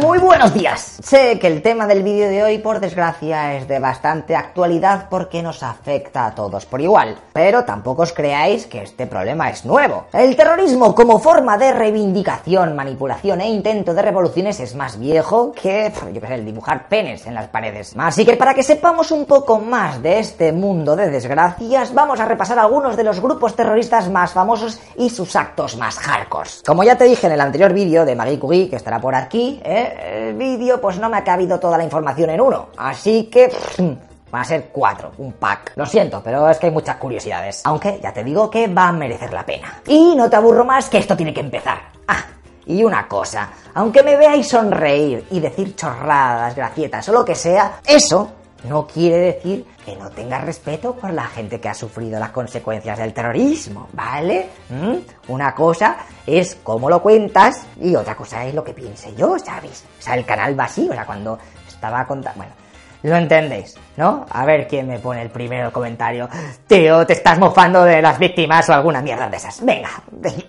Muy buenos días. Sé que el tema del vídeo de hoy, por desgracia, es de bastante actualidad porque nos afecta a todos por igual. Pero tampoco os creáis que este problema es nuevo. El terrorismo como forma de reivindicación, manipulación e intento de revoluciones es más viejo que, yo qué sé, el dibujar penes en las paredes. Así que para que sepamos un poco más de este mundo de desgracias, vamos a repasar algunos de los grupos terroristas más famosos y sus actos más hardcore. Como ya te dije en el anterior vídeo de Marie Curie, que estará por aquí, ¿eh? El vídeo pues no me ha cabido toda la información en uno. Así que... Van a ser cuatro, un pack. Lo siento, pero es que hay muchas curiosidades. Aunque ya te digo que va a merecer la pena. Y no te aburro más que esto tiene que empezar. Ah, y una cosa, aunque me veáis sonreír y decir chorradas, gracietas o lo que sea, eso no quiere decir que no tengas respeto por la gente que ha sufrido las consecuencias del terrorismo, ¿vale? ¿Mm? Una cosa es cómo lo cuentas y otra cosa es lo que piense yo, ¿sabes? O sea, el canal vacío, o sea, cuando estaba contando... Bueno, lo entendéis, ¿no? A ver quién me pone el primero comentario. Tío, te estás mofando de las víctimas o alguna mierda de esas. Venga,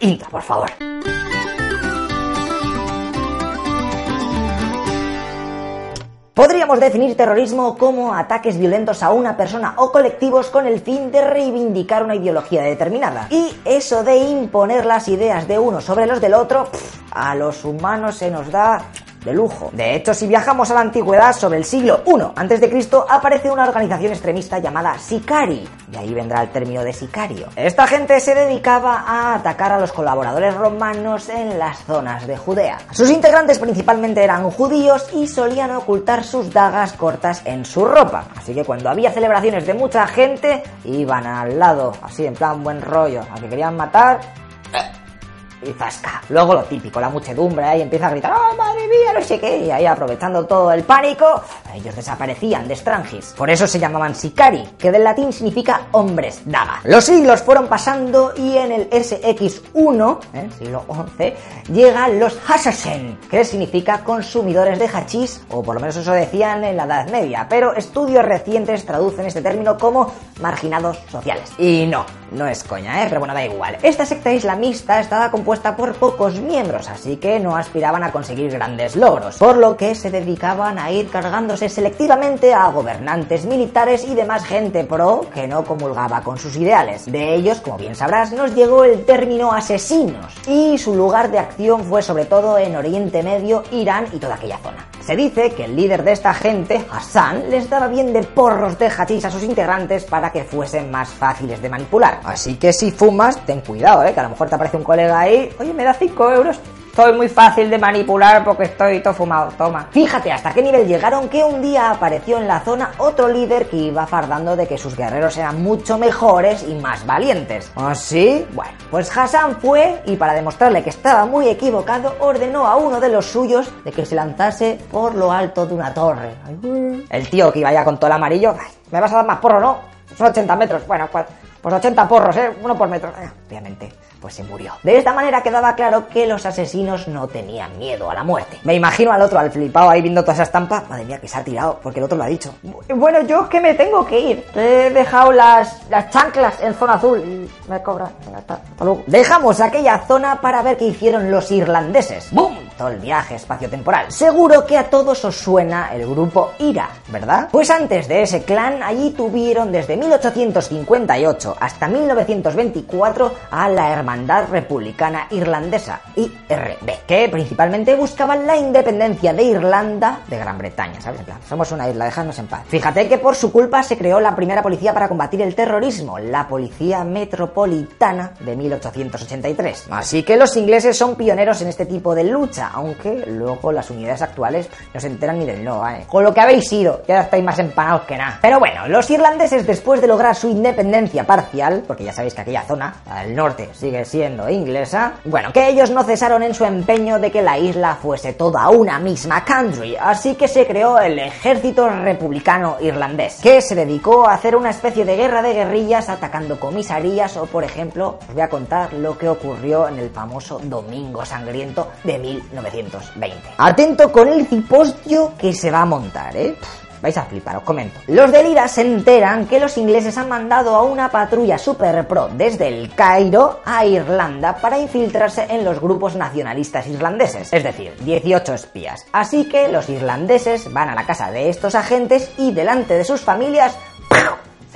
intro, por favor. Podríamos definir terrorismo como ataques violentos a una persona o colectivos con el fin de reivindicar una ideología determinada. Y eso de imponer las ideas de uno sobre los del otro, a los humanos se nos da de lujo. De hecho, si viajamos a la antigüedad, sobre el siglo I a.C., aparece una organización extremista llamada Sicari, y ahí vendrá el término de sicario. Esta gente se dedicaba a atacar a los colaboradores romanos en las zonas de Judea. Sus integrantes principalmente eran judíos y solían ocultar sus dagas cortas en su ropa. Así que cuando había celebraciones de mucha gente, iban al lado, así en plan buen rollo, a que querían matar y zasca. Luego lo típico, la muchedumbre ahí empieza a gritar, ¡oh, madre mía, no sé qué! Y ahí aprovechando todo el pánico, ellos desaparecían de Strangis. Por eso se llamaban sicari, que del latín significa hombres daga. Los siglos fueron pasando y en el SX1, ¿eh? siglo XI, llegan los Hassasen, que significa consumidores de hachís, o por lo menos eso decían en la Edad Media, pero estudios recientes traducen este término como marginados sociales. Y no, no es coña, ¿eh? pero bueno, da igual. Esta secta islamista estaba compuesta por pocos miembros, así que no aspiraban a conseguir grandes logros, por lo que se dedicaban a ir cargándose selectivamente a gobernantes militares y demás gente pro que no comulgaba con sus ideales. De ellos, como bien sabrás, nos llegó el término asesinos, y su lugar de acción fue sobre todo en Oriente Medio, Irán y toda aquella zona. Se dice que el líder de esta gente, Hassan, les daba bien de porros de hachís a sus integrantes para que fuesen más fáciles de manipular. Así que si fumas, ten cuidado, ¿eh? que a lo mejor te aparece un colega ahí, oye, me da 5 euros, soy muy fácil de manipular porque estoy todo fumado, toma. Fíjate hasta qué nivel llegaron que un día apareció en la zona otro líder que iba fardando de que sus guerreros eran mucho mejores y más valientes. ¿Ah, sí? Bueno, pues Hassan fue y para demostrarle que estaba muy equivocado ordenó a uno de los suyos de que se lanzase por lo alto de una torre. El tío que iba ya con todo el amarillo, me vas a dar más porro, ¿no? Son 80 metros. Bueno, pues, pues 80 porros, ¿eh? Uno por metro. Obviamente pues se murió. De esta manera quedaba claro que los asesinos no tenían miedo a la muerte. Me imagino al otro, al flipado ahí viendo toda esa estampa. Madre mía, que se ha tirado, porque el otro lo ha dicho. Bueno, yo es que me tengo que ir. He dejado las, las chanclas en zona azul y me cobran. Dejamos aquella zona para ver qué hicieron los irlandeses. ¡Bum! Todo el viaje espacio-temporal. Seguro que a todos os suena el grupo IRA, ¿verdad? Pues antes de ese clan, allí tuvieron desde 1858 hasta 1924 a la hermandad Republicana Irlandesa, IRB, que principalmente buscaban la independencia de Irlanda de Gran Bretaña, ¿sabes? En plan, somos una isla, dejadnos en paz. Fíjate que por su culpa se creó la primera policía para combatir el terrorismo, la Policía Metropolitana de 1883. Así que los ingleses son pioneros en este tipo de lucha, aunque luego las unidades actuales no se enteran ni del no, ¿eh? Con lo que habéis sido, ya estáis más empanados que nada. Pero bueno, los irlandeses después de lograr su independencia parcial, porque ya sabéis que aquella zona, al norte, sigue siendo inglesa, bueno, que ellos no cesaron en su empeño de que la isla fuese toda una misma country, así que se creó el Ejército Republicano Irlandés, que se dedicó a hacer una especie de guerra de guerrillas atacando comisarías o, por ejemplo, os voy a contar lo que ocurrió en el famoso Domingo Sangriento de 1920. Atento con el cipostio que se va a montar, ¿eh? vais a flipar, os comento. Los del IRA se enteran que los ingleses han mandado a una patrulla super pro desde el Cairo a Irlanda para infiltrarse en los grupos nacionalistas irlandeses, es decir, 18 espías. Así que los irlandeses van a la casa de estos agentes y delante de sus familias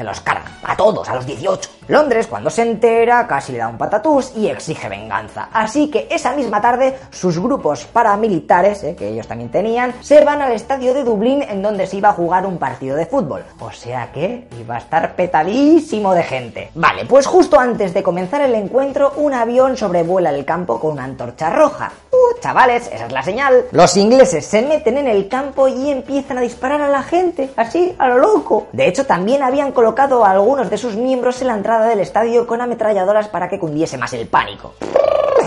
se los cargan. A todos, a los 18. Londres, cuando se entera, casi le da un patatús y exige venganza. Así que esa misma tarde, sus grupos paramilitares, eh, que ellos también tenían, se van al estadio de Dublín en donde se iba a jugar un partido de fútbol. O sea que iba a estar petadísimo de gente. Vale, pues justo antes de comenzar el encuentro, un avión sobrevuela el campo con una antorcha roja. Chavales, esa es la señal. Los ingleses se meten en el campo y empiezan a disparar a la gente, así, a lo loco. De hecho, también habían colocado a algunos de sus miembros en la entrada del estadio con ametralladoras para que cundiese más el pánico.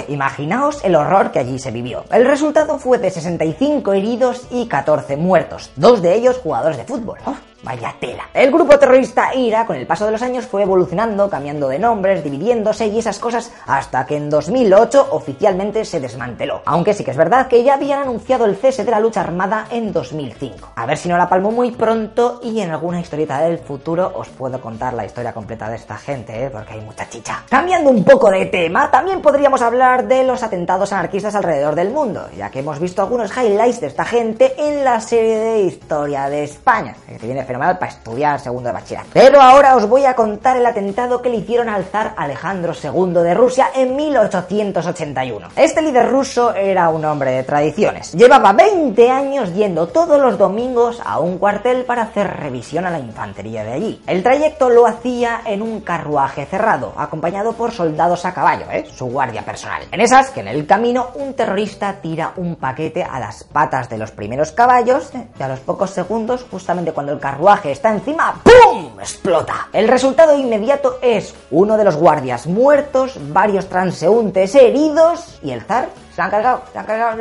Imaginaos el horror que allí se vivió. El resultado fue de 65 heridos y 14 muertos, dos de ellos jugadores de fútbol. Vaya tela. El grupo terrorista IRA, con el paso de los años, fue evolucionando, cambiando de nombres, dividiéndose y esas cosas, hasta que en 2008 oficialmente se desmanteló. Aunque sí que es verdad que ya habían anunciado el cese de la lucha armada en 2005. A ver si no la palmo muy pronto y en alguna historieta del futuro os puedo contar la historia completa de esta gente, ¿eh? porque hay mucha chicha. Cambiando un poco de tema, también podríamos hablar de los atentados anarquistas alrededor del mundo, ya que hemos visto algunos highlights de esta gente en la serie de historia de España, que viene fenomenal para estudiar segundo de bachillerato. Pero ahora os voy a contar el atentado que le hicieron al zar Alejandro II de Rusia en 1881. Este líder ruso era un hombre de tradiciones. Llevaba 20 años yendo todos los domingos a un cuartel para hacer revisión a la infantería de allí. El trayecto lo hacía en un carruaje cerrado, acompañado por soldados a caballo, ¿eh? su guardia personal. En esas que en el camino un terrorista tira un paquete a las patas de los primeros caballos ¿eh? y a los pocos segundos, justamente cuando el carruaje está encima, ¡pum! explota. El resultado inmediato es uno de los guardias muertos, varios transeúntes heridos y el zar se han cargado, se han cargado.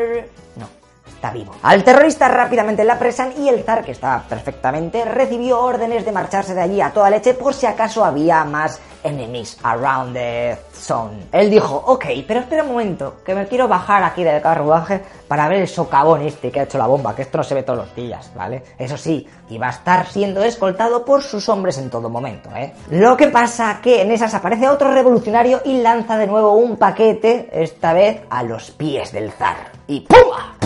No, Al terrorista rápidamente la apresan y el zar, que estaba perfectamente, recibió órdenes de marcharse de allí a toda leche por si acaso había más enemies around the zone. Él dijo, ok, pero espera un momento, que me quiero bajar aquí del carruaje para ver el socavón este que ha hecho la bomba, que esto no se ve todos los días, ¿vale? Eso sí, iba a estar siendo escoltado por sus hombres en todo momento, ¿eh? Lo que pasa que en esas aparece otro revolucionario y lanza de nuevo un paquete, esta vez a los pies del zar. Y ¡pum!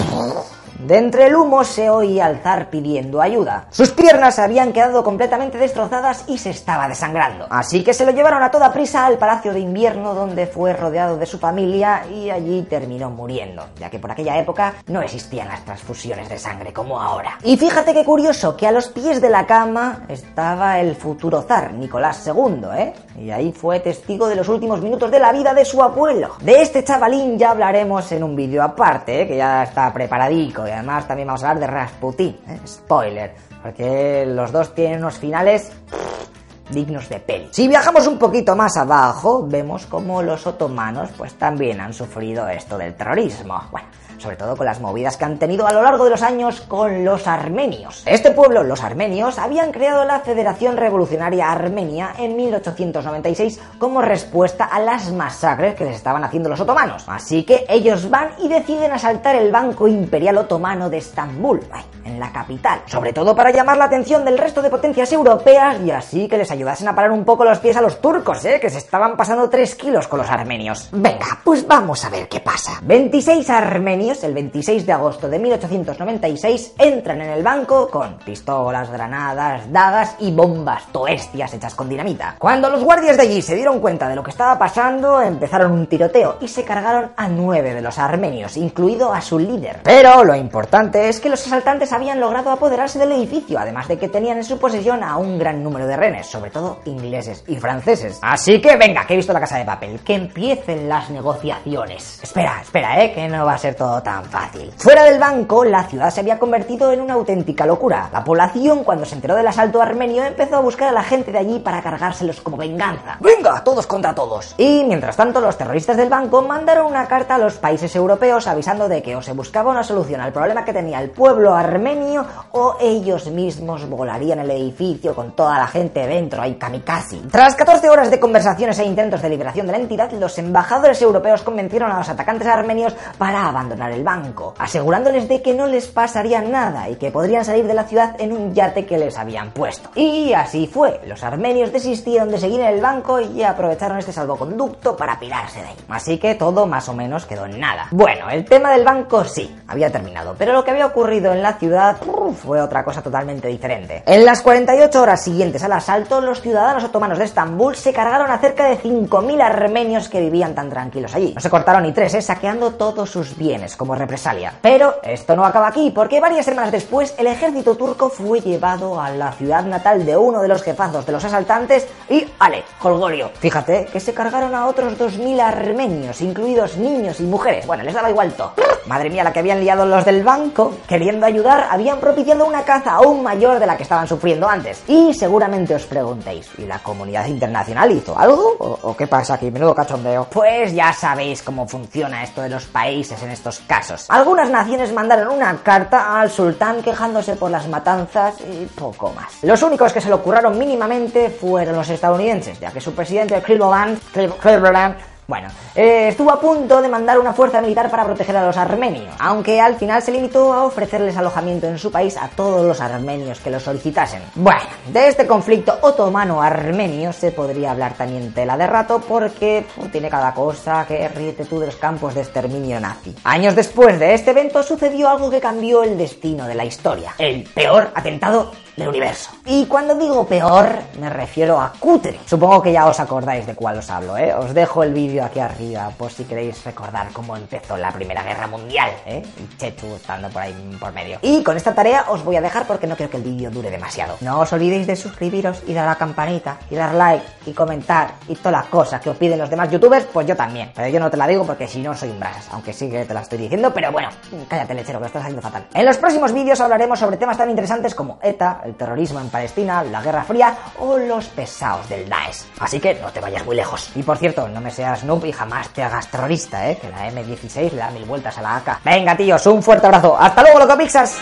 De entre el humo se oía al zar pidiendo ayuda. Sus piernas habían quedado completamente destrozadas y se estaba desangrando. Así que se lo llevaron a toda prisa al Palacio de Invierno donde fue rodeado de su familia y allí terminó muriendo, ya que por aquella época no existían las transfusiones de sangre como ahora. Y fíjate qué curioso que a los pies de la cama estaba el futuro zar, Nicolás II, ¿eh? Y ahí fue testigo de los últimos minutos de la vida de su abuelo. De este chavalín ya hablaremos en un vídeo aparte, ¿eh? que ya está preparadico y además también vamos a hablar de Rasputin. ¿eh? Spoiler, porque los dos tienen unos finales dignos de peli. Si viajamos un poquito más abajo, vemos como los otomanos pues también han sufrido esto del terrorismo. Sobre todo con las movidas que han tenido a lo largo de los años con los armenios. Este pueblo, los armenios, habían creado la Federación Revolucionaria Armenia en 1896 como respuesta a las masacres que les estaban haciendo los otomanos. Así que ellos van y deciden asaltar el Banco Imperial Otomano de Estambul, en la capital, sobre todo para llamar la atención del resto de potencias europeas y así que les ayudasen a parar un poco los pies a los turcos, ¿eh? que se estaban pasando 3 kilos con los armenios. Venga, pues vamos a ver qué pasa. 26 armenios, el 26 de agosto de 1896, entran en el banco con pistolas, granadas, dagas y bombas toestias hechas con dinamita. Cuando los guardias de allí se dieron cuenta de lo que estaba pasando, empezaron un tiroteo y se cargaron a nueve de los armenios, incluido a su líder. Pero lo importante es que los asaltantes habían logrado apoderarse del edificio, además de que tenían en su posesión a un gran número de renes, sobre todo ingleses y franceses. Así que venga, que he visto la casa de papel, que empiecen las negociaciones. Espera, espera, eh, que no va a ser todo tan fácil. Fuera del banco, la ciudad se había convertido en una auténtica locura. La población, cuando se enteró del asalto armenio, empezó a buscar a la gente de allí para cargárselos como venganza. ¡Venga! Todos contra todos. Y mientras tanto, los terroristas del banco mandaron una carta a los países europeos avisando de que o se buscaba una solución al problema que tenía el pueblo armenio o ellos mismos volarían el edificio con toda la gente dentro, ahí kamikaze. Tras 14 horas de conversaciones e intentos de liberación de la entidad, los embajadores europeos convencieron a los atacantes armenios para abandonar el banco, asegurándoles de que no les pasaría nada y que podrían salir de la ciudad en un yate que les habían puesto. Y así fue, los armenios desistieron de seguir en el banco y aprovecharon este salvoconducto para pirarse de ahí. Así que todo más o menos quedó en nada. Bueno, el tema del banco sí, había terminado, pero lo que había ocurrido en la ciudad fue otra cosa totalmente diferente. En las 48 horas siguientes al asalto, los ciudadanos otomanos de Estambul se cargaron a cerca de 5.000 armenios que vivían tan tranquilos allí. No se cortaron ni tres, ¿eh? saqueando todos sus bienes como represalia. Pero esto no acaba aquí, porque varias semanas después el ejército turco fue llevado a la ciudad natal de uno de los jefazos de los asaltantes y, ale, Holgorio. Fíjate que se cargaron a otros 2.000 armenios, incluidos niños y mujeres. Bueno, les daba igual todo. Madre mía, la que habían liado los del banco, queriendo ayudar, habían propiciado una caza aún mayor de la que estaban sufriendo antes. Y seguramente os preguntéis, ¿y la comunidad internacional hizo algo? ¿O, o qué pasa aquí? Menudo cachondeo. Pues ya sabéis cómo funciona esto de los países en estos casos. Algunas naciones mandaron una carta al sultán quejándose por las matanzas y poco más. Los únicos que se lo curraron mínimamente fueron los estadounidenses, ya que su presidente Cleveland, Cleveland bueno, eh, estuvo a punto de mandar una fuerza militar para proteger a los armenios, aunque al final se limitó a ofrecerles alojamiento en su país a todos los armenios que lo solicitasen. Bueno, de este conflicto otomano-armenio se podría hablar también tela de rato porque tiene cada cosa que ríete tú de los campos de exterminio nazi. Años después de este evento sucedió algo que cambió el destino de la historia. El peor atentado del universo. Y cuando digo peor, me refiero a cutre. Supongo que ya os acordáis de cuál os hablo, ¿eh? Os dejo el vídeo aquí arriba por si queréis recordar cómo empezó la Primera Guerra Mundial, ¿eh? Y Chechu estando por ahí por medio. Y con esta tarea os voy a dejar porque no quiero que el vídeo dure demasiado. No os olvidéis de suscribiros y dar a la campanita y dar like y comentar y todas las cosas que os piden los demás youtubers, pues yo también. Pero yo no te la digo porque si no soy un brasas, aunque sí que te la estoy diciendo, pero bueno, cállate lechero que lo estás haciendo fatal. En los próximos vídeos hablaremos sobre temas tan interesantes como ETA, el terrorismo en Palestina, la Guerra Fría o los pesados del Daesh. Así que no te vayas muy lejos. Y por cierto, no me seas noob y jamás te hagas terrorista, ¿eh? Que la M16 le da mil vueltas a la AK. Venga, tíos, un fuerte abrazo. ¡Hasta luego, loco Pixars!